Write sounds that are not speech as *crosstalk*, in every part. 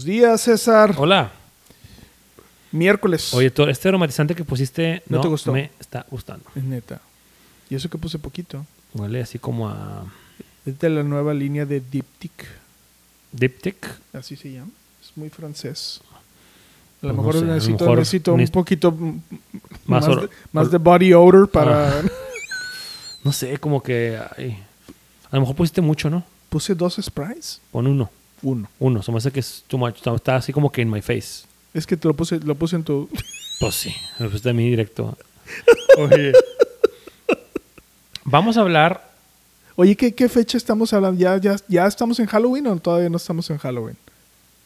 Buenos días, César. Hola. Miércoles. Oye, todo este aromatizante que pusiste ¿No te gustó? me está gustando. Es neta. Y eso que puse poquito. Huele así como a Es de la nueva línea de Diptyque. diptic. Así se llama. Es muy francés. A lo Pues no mejor sé, a lo necesito, mejor necesito un poquito Más de, más or- de body odor para... *laughs* No sé, como que... ay, a lo mejor pusiste mucho, ¿no? Puse dos sprays. Pon uno. Uno. Uno. Se me hace que es too much. Está- así como que in my face. Es que te lo puse, lo puse en tu... Pues sí. Lo pusiste a mí directo. *laughs* Oye. Vamos a hablar... Oye, ¿qué, qué fecha estamos hablando? ¿Ya, ya, ¿Ya estamos en Halloween o todavía no estamos en Halloween?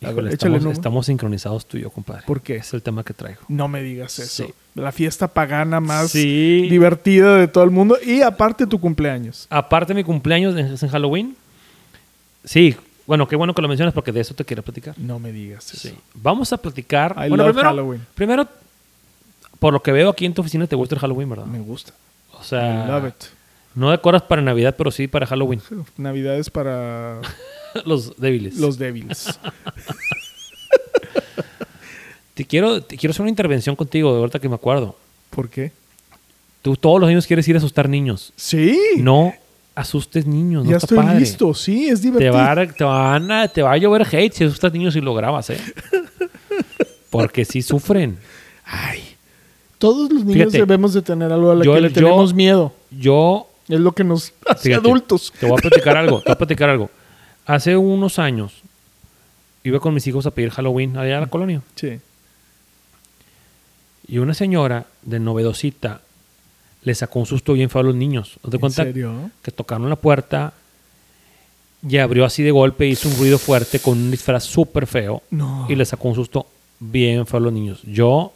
Ver, Híjole, estamos, estamos sincronizados tú y yo, compadre. ¿Por qué? Es el tema que traigo. No me digas eso. Sí. La fiesta pagana más Sí. divertida de todo el mundo. Y aparte tu cumpleaños. Aparte mi cumpleaños es en Halloween. Sí. Bueno, qué bueno que lo mencionas porque de eso te quiero platicar. No me digas eso. Sí. Vamos a platicar. I bueno, love primero, Halloween. primero, por lo que veo aquí en tu oficina, te gusta el Halloween, ¿verdad? Me gusta. O I sea, love it. no decoras para Navidad, pero sí para Halloween. *laughs* Navidades para *laughs* Los débiles. los débiles. *laughs* Te quiero, te quiero hacer una intervención contigo, de ahorita que me acuerdo. ¿Por qué? Tú todos los años quieres ir a asustar niños. Sí. No asustes niños, no ya está estoy padre. listo. Sí, es Te divertido. va, a, te, van a, te va a llover hate si asustas niños y lo grabas, ¿eh? *laughs* Porque sí sufren. Ay. Todos los niños Fíjate, debemos de tener algo a lo yo- que le yo- tenemos miedo. Yo Es lo que nos hace Fíjate, adultos. Te voy a platicar algo, te voy a platicar algo. Hace unos años iba con mis hijos a pedir Halloween allá a la colonia. Sí. Y una señora de novedosita le sacó un susto bien feo a los niños. ¿No te ¿En cuenta? serio? Que tocaron la puerta y abrió así de golpe, hizo un ruido fuerte con un disfraz súper feo No. y le sacó un susto bien feo a los niños. Yo,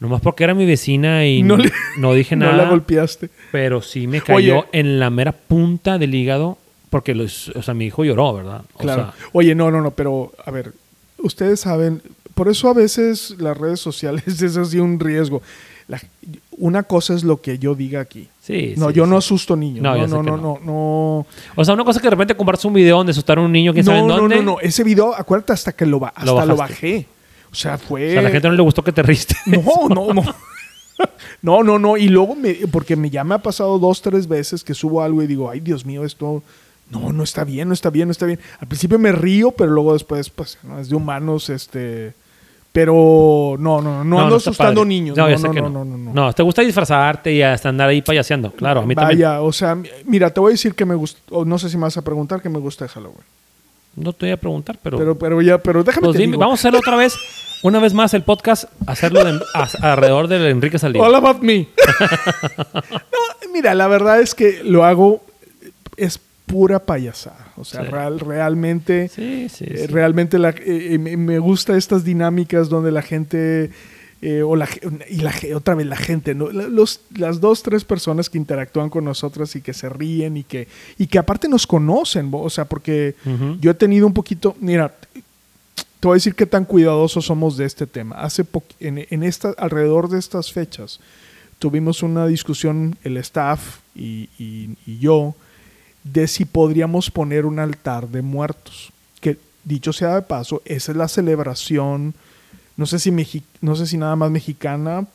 nomás porque era mi vecina y No no, le- dije *laughs* No nada. la golpeaste. Pero sí me cayó Oye. en la mera punta del hígado porque los, o sea, mi hijo lloró, ¿verdad? O Claro. sea, Oye, no, no, no, pero a ver, ustedes saben, por eso a veces las redes sociales *laughs* es así un riesgo. La- una cosa es lo que yo diga aquí. sí, No, sí, yo sí. no asusto niños. No, No, no, que no, no. no, no. O sea, una cosa es que de repente compartes un video donde asustaron a un niño, quién sabe No, en no, dónde. no, no. Ese video, acuérdate hasta que lo, hasta lo, bajé. O sea, fue. O sea, a la gente no le gustó que te riste. No, no, no. *laughs* No, no, no. Y luego, me, porque me, ya me ha pasado dos, tres veces que subo algo y digo, ay, Dios mío, esto. No, no está bien, no está bien, no está bien. Al principio me río, pero luego después, pues, no, es de humanos, este. Pero no, no, no, no, ando asustando padre. niños. No, No, no, no, no, no. te gusta disfrazarte y hasta andar ahí payaseando. Claro, a mí también. Vaya, o sea, mi- mira, te voy a decir que me gusta, o no sé si me vas a preguntar que me gusta de Halloween. No te voy a preguntar, pero. Pero, pero ya, pero déjame Pues te dime, digo. vamos a hacerlo otra vez, una vez más el podcast, hacerlo de- a- alrededor del Enrique Saldívar. All about me. *laughs* no, mira, la verdad es que lo hago, es pura payasada. O sea, Sí. real, realmente, Sí, sí, eh, realmente la- eh, eh, me gusta estas dinámicas donde la gente, eh, o la, y la, otra vez la gente, ¿no? Los, las dos, tres personas que interactúan con nosotras y que se ríen y que, y que aparte nos conocen, o sea, porque yo he tenido un poquito, mira, te voy a decir qué tan cuidadosos somos de este tema. Hace en, en esta, alrededor de estas fechas tuvimos una discusión el staff y, y- y yo de si podríamos poner un altar de muertos. Que dicho sea de paso, esa es la celebración, no sé si, mexi- no sé si nada más mexicana,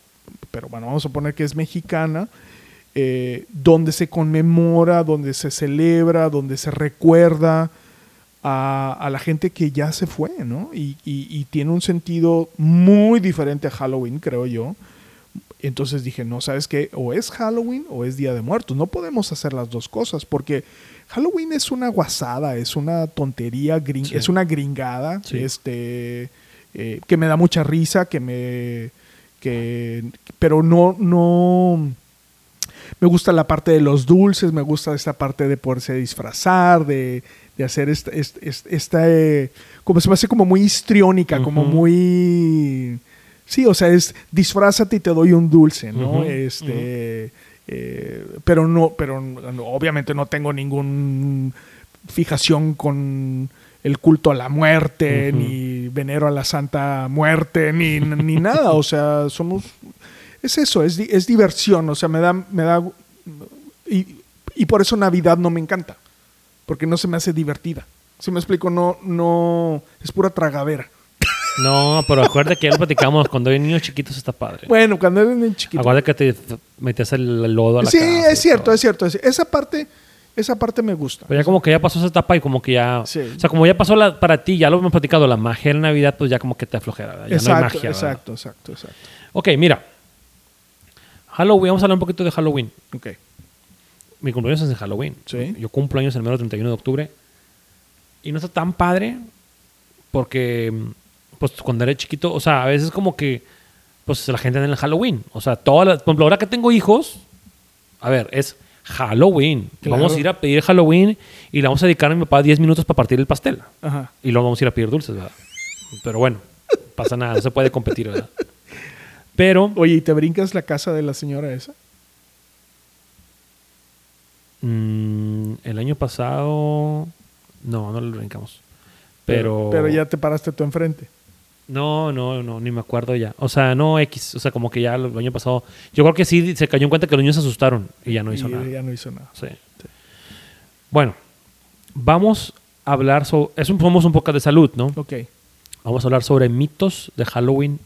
pero bueno, vamos a poner que es mexicana, eh, donde se conmemora, donde se celebra, donde se recuerda a, a la gente que ya se fue, ¿no? Y, y- y tiene un sentido muy diferente a Halloween, creo yo. Entonces dije, no, ¿sabes qué? O es Halloween o es Día de Muertos. No podemos hacer las dos cosas porque Halloween es una guasada, es una tontería, gring- Sí. es una gringada, Sí. este, eh, que me da mucha risa, que me, que, pero no, no, me gusta la parte de los dulces, me gusta esta parte de poderse disfrazar, de, de hacer esta, esta, esta, eh, como se me hace como muy histriónica, como muy... Sí, o sea, es disfrázate y te doy un dulce, ¿no? Este, eh, pero no, pero no- obviamente no tengo ningún fijación con el culto a la muerte, ni venero a la Santa Muerte, ni, ni *laughs* nada. O sea, somos. Es eso, es, es diversión. O sea, me da. Me da y, y por eso Navidad no me encanta. Porque no se me hace divertida. Si me explico, no, no. Es pura tragadera. No, pero acuérdate que ya lo platicamos. Cuando hay niños chiquitos está padre. Bueno, cuando eres niño chiquito. Acuérdate que te metías el lodo a la Sí, casa es cierto, es cierto. es- Esa parte, esa parte me gusta. Pero ya como que ya pasó esa etapa y como que ya... Sí. O sea, como ya pasó la, para ti, ya lo hemos platicado, la magia de la Navidad, pues ya como que te aflojera. ¿verdad? Ya no hay exacto, magia. ¿verdad? exacto, exacto, exacto. Ok, mira. Halloween, vamos a hablar un poquito de Halloween. Ok. Mi cumpleaños es en Halloween. Sí. Yo cumplo años el mero 31 de octubre. Y no está tan padre porque, pues cuando era chiquito, o sea, a veces como que, pues la gente en el Halloween. O sea, todas las, por ejemplo, ahora que tengo hijos, a ver, es Halloween. Claro. Vamos a ir a pedir Halloween y le vamos a dedicar a mi papá 10 minutos para partir el pastel. Ajá. Y luego vamos a ir a pedir dulces, ¿verdad? Pero bueno, pasa nada, no se puede competir, ¿verdad? Pero Oye, ¿y te brincas la casa de la señora esa? mm, el año pasado, no, no lo brincamos. Pero, Pero ya te paraste tú enfrente. No, no, no, ni me acuerdo ya. O sea, no X. O sea, como que ya el año pasado. Yo creo que sí se cayó en cuenta que los niños se asustaron y ya no hizo y nada. ya no hizo nada. Sí. Bueno, vamos a hablar sobre. Es un, somos un poco de salud, ¿no? Ok. Vamos a hablar sobre mitos de Halloween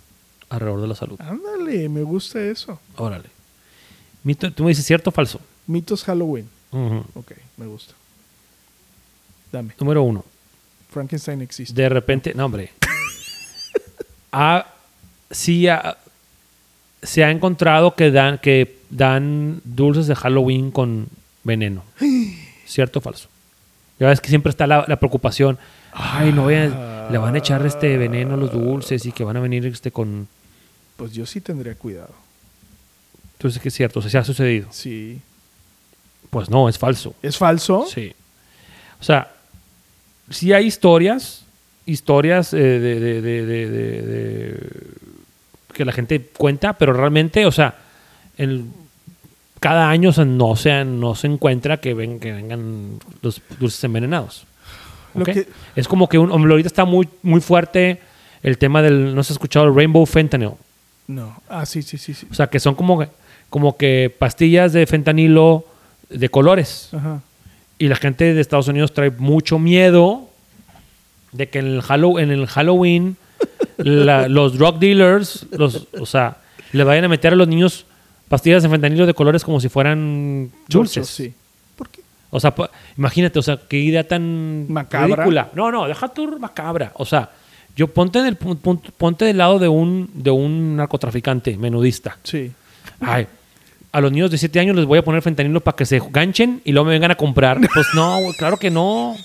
alrededor de la salud. Ándale, me gusta eso. Órale. Mito, tú me dices cierto o falso. Mitos Halloween. Ujú. Ok, me gusta. Dame. Número uno. Frankenstein existe. De repente, no, hombre. Ha- sí ha- se ha encontrado que dan, que dan dulces de Halloween con veneno. *gasps* ¿Cierto o falso? Ya ves que siempre está la, la preocupación. Ay, no vayan- le van a echar este veneno a los dulces y que van a venir este con. Pues yo sí tendría cuidado. Entonces, que es cierto, o sea, se ha sucedido. Sí. Pues no, es falso. ¿Es falso? Sí. O sea, sí hay historias, historias eh, de, de- de- de- de- de- que la gente cuenta, pero realmente, o sea, el- cada año o sea, no, se, no se encuentra que, ven, que vengan los dulces envenenados. Lo ¿ok? que- Es como que un, hombre, ahorita está muy, muy fuerte el tema del, no se ha escuchado, el Rainbow Fentanyl. No. Ah, sí, sí, sí. sí. O sea, que son como, como que pastillas de fentanilo de colores. Ajá. Y la gente de Estados Unidos trae mucho miedo de que en el, Hallow- en el Halloween *laughs* la- los drug dealers, los, o sea, le vayan a meter a los niños pastillas de fentanilo de colores como si fueran dulces. Sí. ¿Por qué? O sea, imagínate, o sea, qué idea tan Macabra. ridícula. No, no, deja tu macabra. O sea, yo ponte, en el, ponte del lado de un, de un narcotraficante, menudista. Sí. Ay, a los niños de 7 años les voy a poner fentanilo para que se ganchen y luego me vengan a comprar. Pues no, claro que no.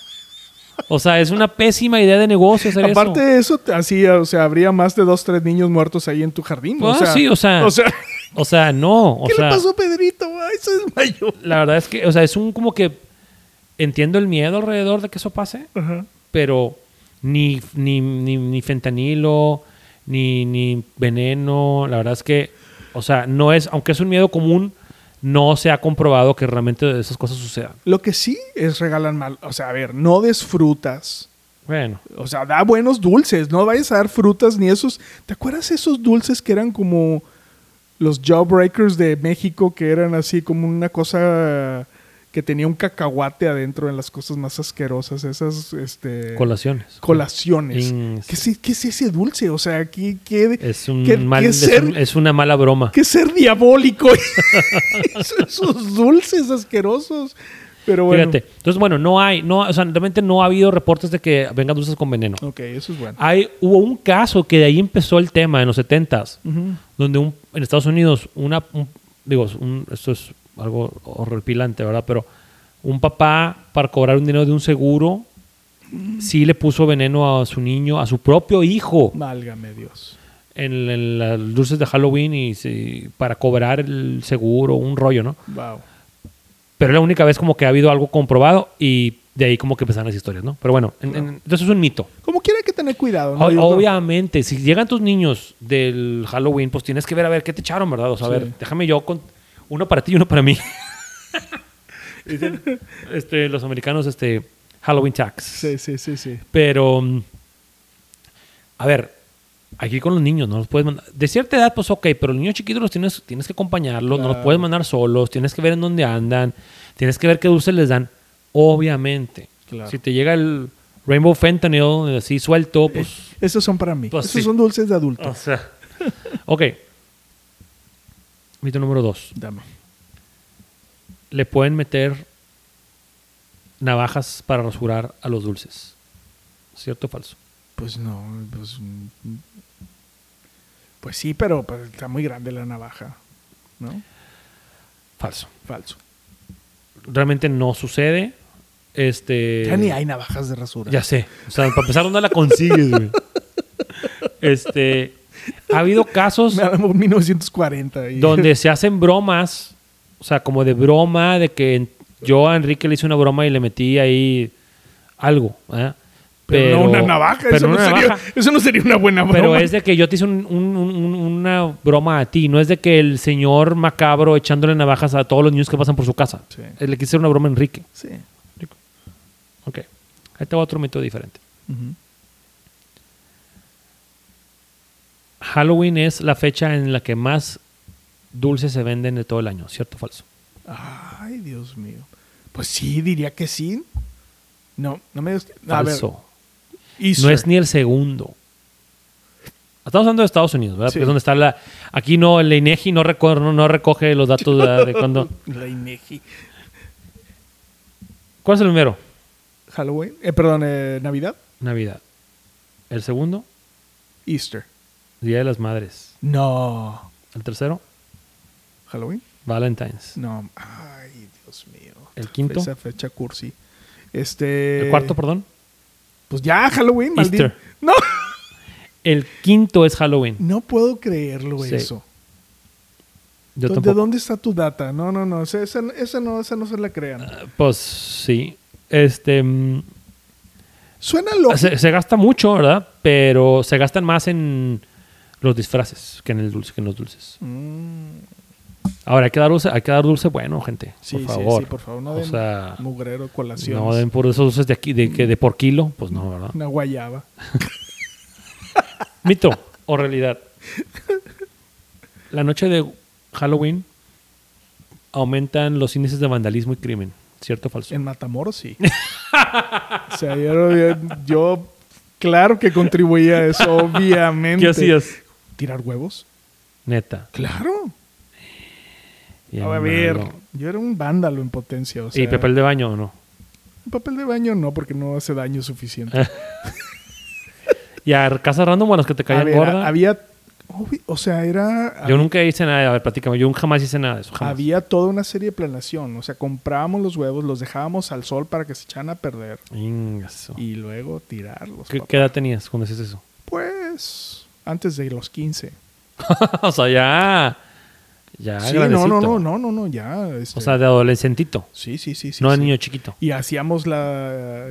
O sea, es una pésima idea de negocio hacer Aparte eso. de eso, así, o sea, habría más de dos, tres niños muertos ahí en tu jardín. o Ah, sea, sí, o sea, O sea, O sea, no. O *laughs* ¿qué sea, le pasó a Pedrito? Ay, se desmayó. la verdad es que, o sea, es un como que entiendo el miedo alrededor de que eso pase, Ajá. pero ni, ni, ni, ni fentanilo, ni, ni veneno, la verdad es que, o sea, no es, aunque es un miedo común, no se ha comprobado que realmente esas cosas sucedan. Lo que sí es regalan mal. O sea, a ver, no des frutas. Bueno, O sea, da buenos dulces. No vayas a dar frutas ni esos. ¿Te acuerdas esos dulces que eran como los Jawbreakers de México? Que eran así como una cosa que tenía un cacahuate adentro en las cosas más asquerosas. Esas, este... colaciones. colaciones. Ins- ¿Qué, es, qué es ese dulce? O sea, ¿qué, qué, Es, un qué- mal- qué es, ser, un- es una mala broma. qué ser diabólico? *laughs* *laughs* Esos dulces asquerosos. Pero bueno. Fíjate. Entonces, bueno, no hay, no, o sea, realmente no ha habido reportes de que vengan dulces con veneno. Ok, eso es bueno. Hay, hubo un caso que de ahí empezó el tema en los 70s, Ujú. donde un, en Estados Unidos, una, un- digo, un- esto es algo horripilante, ¿verdad? Pero un papá, para cobrar un dinero de un seguro, sí le puso veneno a su niño, a su propio hijo. Válgame Dios. en, en las dulces de Halloween y para cobrar el seguro, un rollo, ¿no? Wow. Pero es la única vez como que ha habido algo comprobado y de ahí como que empezaron las historias, ¿no? Pero bueno, en- en- entonces es un mito. Como quiera hay que tener cuidado. ¿no? O- obviamente, si llegan tus niños del Halloween, pues tienes que ver a ver qué te echaron, ¿verdad? O sea, a ver, déjame yo con uno para ti y uno para mí. *laughs* Dicen este, los americanos, este, Halloween tax. Sí, sí, sí, sí. Pero, mm, a ver, aquí con los niños, no los puedes mandar. De cierta edad, pues ok, pero los niños chiquitos los tienes, tienes que acompañarlos, no los puedes mandar solos, tienes que ver en dónde andan, tienes que ver qué dulces les dan. Obviamente. Claro. Si te llega el Rainbow Fentanyl así suelto, pues. Esos son para mí. Pues Esos sí. son dulces de adulto. O sea. *laughs* ok. Mito número dos. Dame. Le pueden meter navajas para rasurar a los dulces. ¿Cierto o falso? Pues no, pues. Pues sí, pero está muy grande la navaja. ¿No? Falso. Falso. Realmente no sucede. Este. Ya ni hay navajas de rasura. Ya sé. O sea, para empezar, ¿dónde la consigues, güey? *laughs* Este. Ha habido *laughs* casos Me hablamos 1940. y- donde *laughs* se hacen bromas. O sea, como de broma, de que yo a Enrique le hice una broma y le metí ahí algo. ¿eh? Pero, no una navaja. pero eso, no sería, navaja. eso no sería una buena broma. Pero es de que yo te hice un- un- un- una broma a ti, no es de que el señor macabro echándole navajas a todos los niños que pasan por su casa. Sí. Él le quise hacer una broma a Enrique. Sí. Ok. Ahí te va otro método diferente. Ujú. Halloween es la fecha en la que más dulces se venden de todo el año, ¿cierto o falso? Ay, Dios mío. Pues sí, diría que sí. No, no me... ver, Falso. No es ni el segundo. Estamos hablando de Estados Unidos, ¿verdad? Sí. Porque es donde está la... Aquí no, el INEGI no, reco- no, no recoge los datos de, de cuando... *laughs* La INEGI. ¿Cuál es el primero? Halloween. Eh, perdón, eh, Navidad. Navidad. El segundo, Easter. Día de las Madres. No. El tercero, Halloween. Valentine's. No. Ay, Dios mío. El quinto. Esa fecha cursi. Este. El cuarto, perdón. Pues ya, Halloween, maldito. Easter. No. El quinto es Halloween. No puedo creerlo Sí. eso. Yo ¿De tampoco. dónde está tu data? No, no, no. Esa, esa, esa no, esa no se la crean. Pues sí. Este. mm, Suena se, se gasta mucho, ¿verdad? Pero se gastan más en los disfraces que en el dulce, que en los dulces. Mm, Ahora hay que dar dulce, hay que dar dulce bueno, gente. sí, por sí, favor. sí, por favor. No o den sea, mugrero, colaciones. no den por esos dulces de aquí, de, que de por kilo, pues no, ¿verdad? Una guayaba. *laughs* Mito o realidad. La noche de Halloween aumentan los índices de vandalismo y crimen. ¿Cierto o falso? En Matamoros, sí. *laughs* o sea, yo, yo claro que contribuía a eso, *laughs* obviamente. ¿Qué hacías? ¿Tirar huevos? Neta. Claro. A ver, malo. yo era un vándalo en potencia. O sea, ¿Y papel de baño o no? papel de baño no, porque no hace daño suficiente. *laughs* ¿Y a casas random o a los que te caían ver, gorda? había, o sea, era... Yo nunca hice nada. A ver, platícame. Yo jamás hice nada de eso. Jamás. Había toda una serie de planeación. O sea, comprábamos los huevos, los dejábamos al sol para que se echaran a perder Ingaso. y luego tirarlos. ¿Qué, papá. qué edad tenías cuando hacías eso? Pues antes de los 15. *laughs* o sea, ya. Ya, sí, no, grandecito. no, no, no, no, no, ya. este, O sea, de adolescentito. sí, sí, sí, sí. no de sí. niño chiquito. Y hacíamos la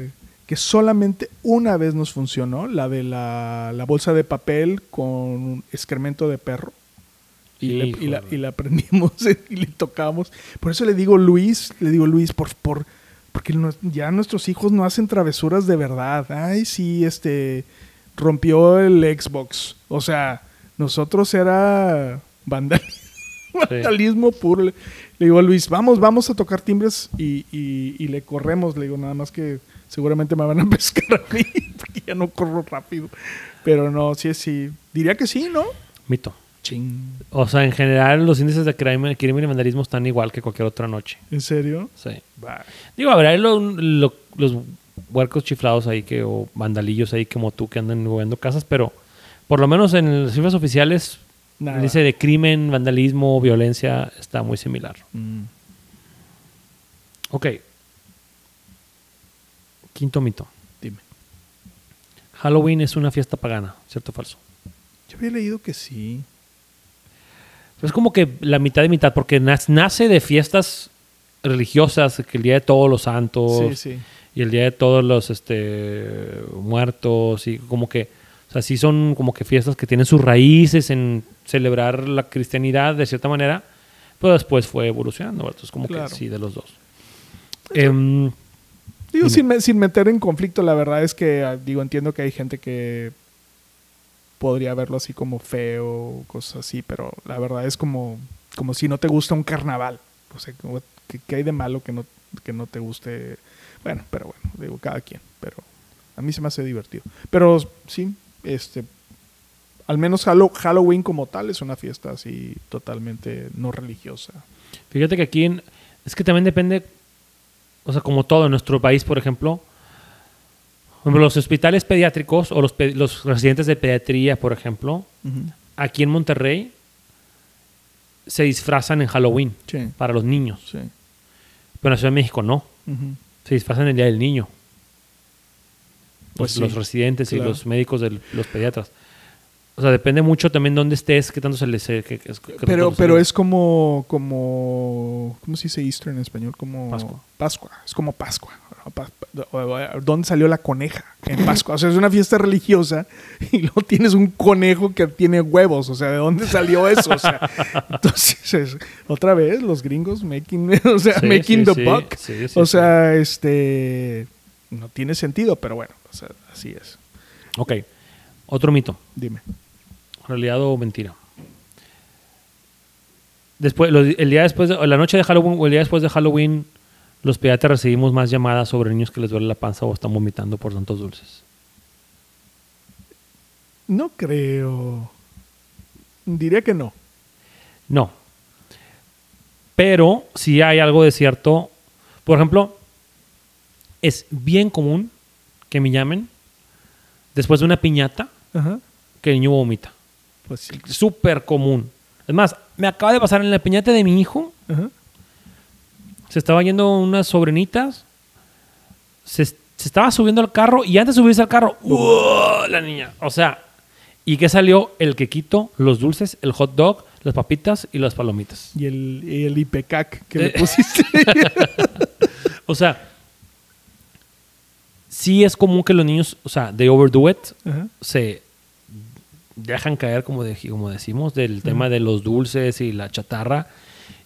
que solamente una vez nos funcionó, la de la, la bolsa de papel con excremento de perro. Y, le- y la, y la prendimos *laughs* y le tocamos. Por eso le digo Luis, le digo Luis, por, por, porque ya nuestros hijos no hacen travesuras de verdad. Ay, sí, este rompió el Xbox. O sea, nosotros era vandalismo, *laughs* vandalismo puro. Le, digo a Luis, vamos, vamos a tocar timbres y, y- y le corremos. Le digo, nada más que seguramente me van a *laughs* pescar a mí, porque ya no corro rápido. Pero no, sí, sí. Diría que sí, ¿no? Mito. Ching. O sea, en general, los índices de crimen, crimen y vandalismo están igual que cualquier otra noche. ¿En serio? Sí. Digo, habrá lo- lo- los huercos chiflados ahí que, o vandalillos ahí como tú que andan moviendo casas, pero por lo menos en las cifras oficiales, Nada. índice de crimen, vandalismo, violencia está muy similar. Mm. Ok. Quinto mito. Dime. Halloween es una fiesta pagana, ¿cierto o falso? Yo había leído que sí. Es como que la mitad de mitad, porque nace de fiestas religiosas, que el Día de Todos los Santos Sí, sí. Y el Día de Todos los este, Muertos, y como que, o sea, sí son como que fiestas que tienen sus raíces en celebrar la cristianidad de cierta manera, pero después fue evolucionando, ¿verdad? Entonces como Claro. que sí, de los dos. Em, Digo, Dime. sin, sin meter en conflicto, la verdad es que, ah, digo, entiendo que hay gente que podría verlo así como feo, cosas así, pero la verdad es como, como si no te gusta un carnaval. O sea, que hay de malo que no, que no te guste. Bueno, pero bueno, digo, cada quien. Pero a mí se me hace divertido. Pero sí, este, al menos Hallow- Halloween como tal es una fiesta así totalmente no religiosa. Fíjate que aquí en- es que también depende, o sea, como todo en nuestro país, por ejemplo, los hospitales pediátricos o los, residentes de pediatría, por ejemplo, aquí en Monterrey se disfrazan en Halloween Sí, para los niños, sí. pero en la Ciudad de México no, Ujú. Se disfrazan el Día del Niño. Pues los, sí, los residentes y los médicos de los pediatras. O sea, depende mucho también dónde estés, qué tanto se les... qué- qué- qué tanto Pero, pero es como, como, ¿cómo se dice Easter en español? Como Pascua. Pascua. Es como Pascua. ¿Dónde salió la coneja? En Pascua. O sea, es una fiesta religiosa *laughs* y luego tienes un conejo que tiene huevos. O sea, ¿de dónde salió eso? O sea, *laughs* entonces, es- otra vez, los gringos making, *laughs* o sea, Sí, making sí, the sí, buck. o sea, este, no tiene sentido, pero bueno, o sea, así es. Ok, otro mito. Dime. realidad o mentira. Después, el día después de, la noche de Halloween o el día después de Halloween, los pediatras recibimos más llamadas sobre niños que les duele la panza o están vomitando por tantos dulces. No creo. Diría que no. No. Pero si hay algo de cierto. Por ejemplo, es bien común que me llamen después de una piñata Ajá. que el niño vomita. Pues sí. Súper común. Es más, me acaba de pasar en la piñata de mi hijo. Ajá. Se estaba yendo unas sobrinitas. Se, se estaba subiendo al carro y antes de subirse al carro, ¡uah! la niña. O sea, ¿y qué salió? El quequito, los dulces, el hot dog, las papitas y las palomitas. Y el, y el IPCAC que le Eh. pusiste. *laughs* O sea, sí es común que los niños, o sea, they overdo it, Ajá. se dejan caer, como, de- como decimos, del tema de los dulces y la chatarra.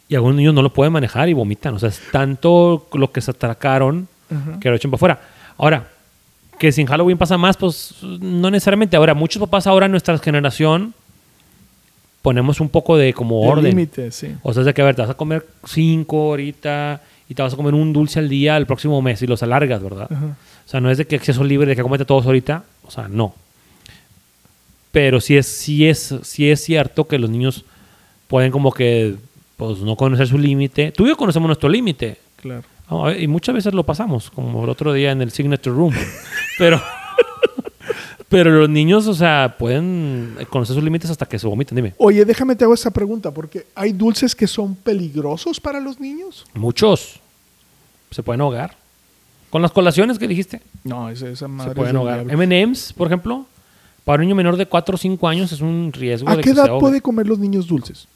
Y algunos niños no lo pueden manejar y vomitan. O sea, es tanto lo que se atracaron que lo echan para afuera. Ahora, que si en Halloween pasa más, pues no necesariamente. Ahora, muchos papás ahora en nuestra generación ponemos un poco de como orden. límite, sí. O sea, es de que, a ver, te vas a comer cinco ahorita y te vas a comer un dulce al día el próximo mes y los alargas, ¿verdad? O sea, no es de que acceso libre, de que comete todos ahorita. O sea, no. Pero sí es, sí es, sí es cierto que los niños pueden como que pues, no conocer su límite. Tú y yo conocemos nuestro límite. Claro. Ah, Y muchas veces lo pasamos, como el otro día en el Signature Room. *laughs* Pero, pero los niños, o sea, pueden conocer sus límites hasta que se vomitan. Dime. Oye, déjame te hago esta pregunta, porque ¿hay dulces que son peligrosos para los niños? Muchos se pueden ahogar. Con las colaciones que dijiste, No, esa, esa madre se es pueden del ahogar. M&M's, por ejemplo, para un niño menor de 4 o 5 años es un riesgo ¿A de qué que se edad ahogue. puede comer los niños dulces?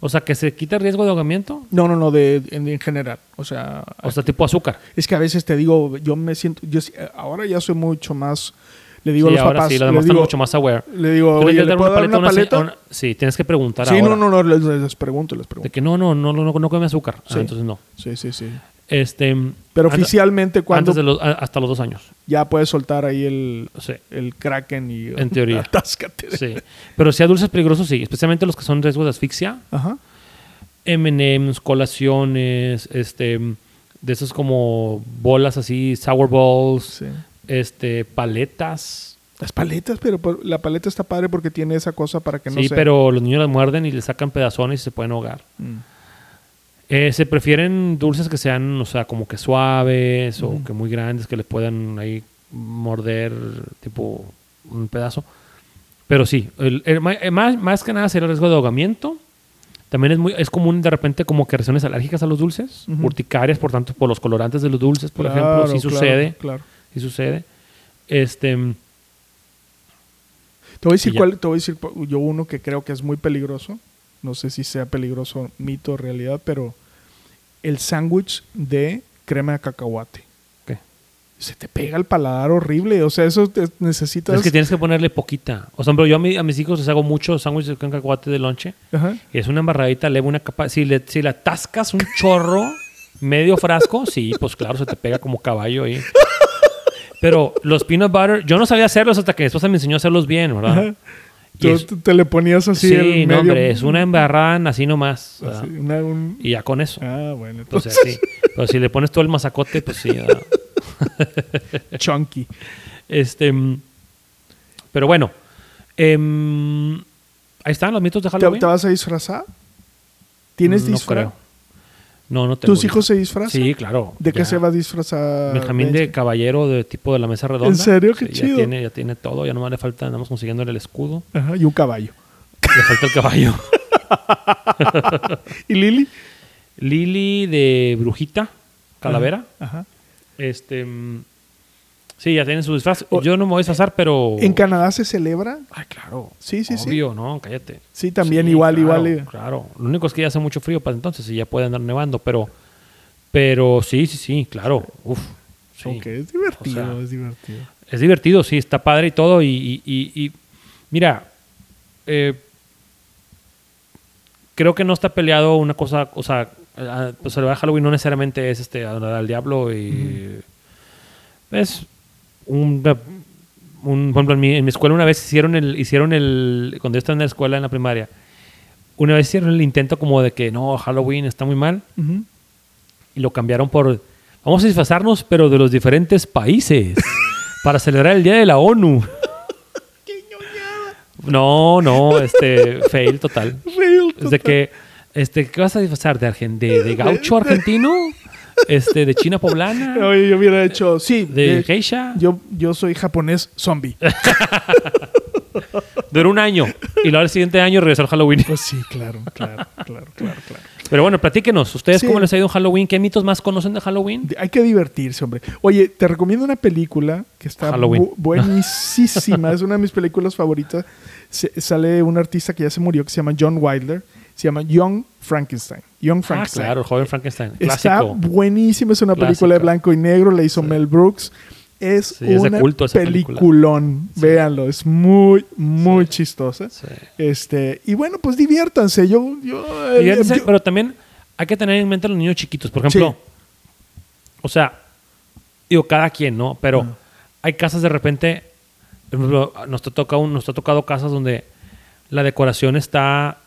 O sea, que se quita el riesgo de ahogamiento. No, no, no, de, en, en general. O sea, O sea, tipo azúcar. es que a veces te digo, yo me siento, yo ahora ya soy mucho más, le digo sí, a los ahora papás, sí, le demás digo, mucho más aware. le digo, oye, ¿le puedo dar una a una paleta? una- sí, tienes que preguntar Sí, ahora. no, no, no, les, les pregunto, les De pregunto. que no, no, no, no, no, no come azúcar. Ah, Sí. entonces no. Sí, sí, sí. Este, Pero antes- oficialmente cuando antes de los, hasta los dos años. ya puedes soltar ahí el, Sí. el kraken y En teoría. atáscate. Sí. Pero si a dulces peligrosos, sí. Especialmente los que son riesgos de asfixia. Ajá. M&M's, colaciones, este, de esos como bolas así, sour balls, Sí. este, paletas. Las paletas, pero la paleta está padre porque tiene esa cosa para que no sí, se... pero los niños las muerden y le sacan pedazones y se pueden ahogar. Mm. Eh, se prefieren dulces que sean, o sea, como que suaves o que muy grandes, que les puedan ahí morder tipo un pedazo. Pero sí, el- el eh, más, más que nada sería el riesgo de ahogamiento. También es muy es común de repente como que reacciones alérgicas a los dulces, Ujú. urticarias, por tanto, por los colorantes de los dulces, por Claro, ejemplo, sí sucede, Claro. sí sucede. Este, Te voy a decir cuál, te voy a decir yo uno que creo que es muy peligroso. No sé si sea peligroso, mito o realidad, pero el sándwich de crema de cacahuate. ¿Qué? Se te pega el paladar horrible. O sea, eso te- necesitas. Es que tienes que ponerle poquita. O sea, ejemplo, yo a, mi- a mis hijos les hago mucho sándwich de cacahuate de lonche. Ajá. Y es una embarradita leve, una capa. Si le, si le atascas un chorro, medio frasco, sí, pues claro, se te pega como caballo ahí. Pero los peanut butter, yo no sabía hacerlos hasta que mi esposa me enseñó a hacerlos bien, ¿verdad? Ajá. Tú es- te- te le ponías así sí, el medio. no, hombre, es una embarrada así nomás. así, una- un- Y ya con eso. Ah, bueno. O sea, Entonces, sí. Pero si le pones todo el mazacote, pues sí. *laughs* chunky. Este, mm, pero bueno, em, ahí están los mitos de ¿Te, Halloween. te vas a disfrazar? ¿Tienes no disfraz? creo. No, no tengo. ¿Tus hijos se disfrazan? Sí, claro. ¿De qué se va a disfrazar? Benjamín de caballero de tipo de la mesa redonda. ¿En serio? Qué Sí, chido. Ya tiene, ya tiene todo, ya nomás le falta, andamos consiguiéndole el escudo. Ajá, y un caballo. Le falta el caballo. *laughs* ¿Y Lili? Lili de brujita, calavera. Ajá. Este. Mm, Sí, ya tienen su disfraz. O- Yo no me voy a disfrazar, pero. ¿En Canadá se celebra? Ay, claro. Sí, sí, sí. Obvio, no, cállate. Sí, también Sí, igual, claro, igual. eh. Claro. Lo único es que ya hace mucho frío para entonces y ya puede andar nevando, pero. Pero sí, sí, sí, claro. Uf. sí. Ok, es divertido, O sea, es divertido. Es divertido, sí, está padre y todo. Y, y- y- y, mira, eh, creo que no está peleado una cosa, o sea, pues celebrar Halloween no necesariamente es este adorar al diablo y es un, un- por ejemplo, en mi, en mi escuela una vez hicieron el, hicieron el, cuando yo estaba en la escuela en la primaria, una vez hicieron el intento como de que no, Halloween está muy mal y lo cambiaron por vamos a disfrazarnos pero de los diferentes países *laughs* para celebrar el día de la ONU. *laughs* No, no, este fail total. *laughs* Real, Es de que este ¿qué vas a disfrazar de argen de, de gaucho argentino? Este de China poblana, *laughs* Oye, yo hubiera hecho, sí, de de- geisha, yo, yo soy japonés zombie. *laughs* duró un año y luego el siguiente año regresó al Halloween. Pues sí, claro, claro, claro, claro, claro. Pero bueno, platíquenos, ustedes Sí. cómo les ha ido en Halloween, qué mitos más conocen de Halloween? Hay que divertirse, hombre. Oye, te recomiendo una película que está bu- buenísima. *laughs* es una de mis películas favoritas. Se- sale un artista que ya se murió que se llama John Wilder. Se llama Young Frankenstein. Young Ah, Frankenstein. claro, el joven Frankenstein, Está clásico. buenísima. Es una película de blanco y negro. La hizo Mel Brooks. Es Sí, es una culto peliculón. Véanlo. Es muy, muy chistosa. Este, y bueno, pues diviértanse. Yo, yo, eh, Fíjense, yo- pero también hay que tener en mente a los niños chiquitos. Por ejemplo, o sea, digo, cada quien, ¿no? Pero hay casas de repente, por ejemplo, nos, ha tocado, nos ha tocado casas donde la decoración está,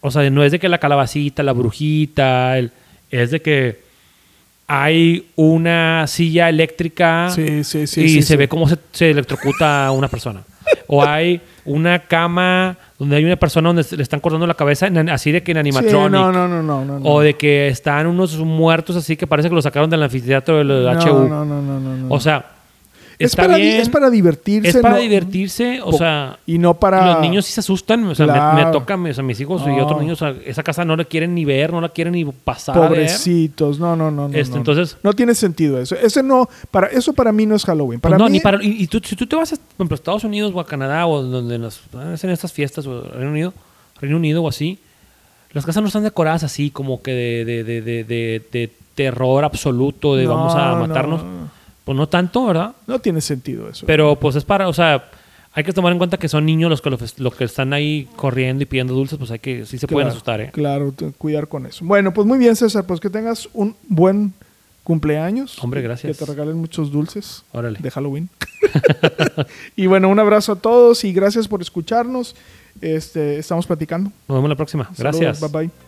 o sea, no es de que la calabacita, la brujita, el- es de que hay una silla eléctrica Sí, sí, sí, y se ve cómo se, se electrocuta a una persona. O hay una cama donde hay una persona donde le están cortando la cabeza, en- así de que en animatronic. no, no, no, no, no, no. O de que están unos muertos así que parece que lo sacaron del anfiteatro del no, HU. no, no, no, no, no. O sea, es está para, bien. es para divertirse. es para no- divertirse, o sea, y no para. los niños sí se asustan. O sea, me- me, Claro. toca, o sea, mis hijos y otros niños, a esa casa no la quieren ni ver, no la quieren ni pasar ver. Pobrecitos, no, no, no, no. Este, no. entonces- no tiene sentido eso. Ese no, para eso para mí no es Halloween. Pues Para no, mí, ni para, y, y tú, si tú te vas a, por ejemplo, Estados Unidos o a Canadá o donde las, hacen estas fiestas o Reino Unido, Reino Unido o así, las casas no están decoradas así como que de, de, de, de, de- de terror absoluto, de No, vamos a no, matarnos. no. Pues no tanto, ¿verdad? no tiene sentido eso. Pero pues es para, o sea, hay que tomar en cuenta que son niños los que, los que están ahí corriendo y pidiendo dulces, pues hay que, sí se pueden asustar, ¿eh? Claro, cuidar con eso. Bueno, pues muy bien, César. Pues que tengas un buen cumpleaños. Hombre, gracias. Que te regalen muchos dulces Órale. de Halloween. *laughs* *laughs* y bueno, un abrazo a todos y gracias por escucharnos. Este, estamos platicando. Nos vemos la próxima. Gracias. Bye bye.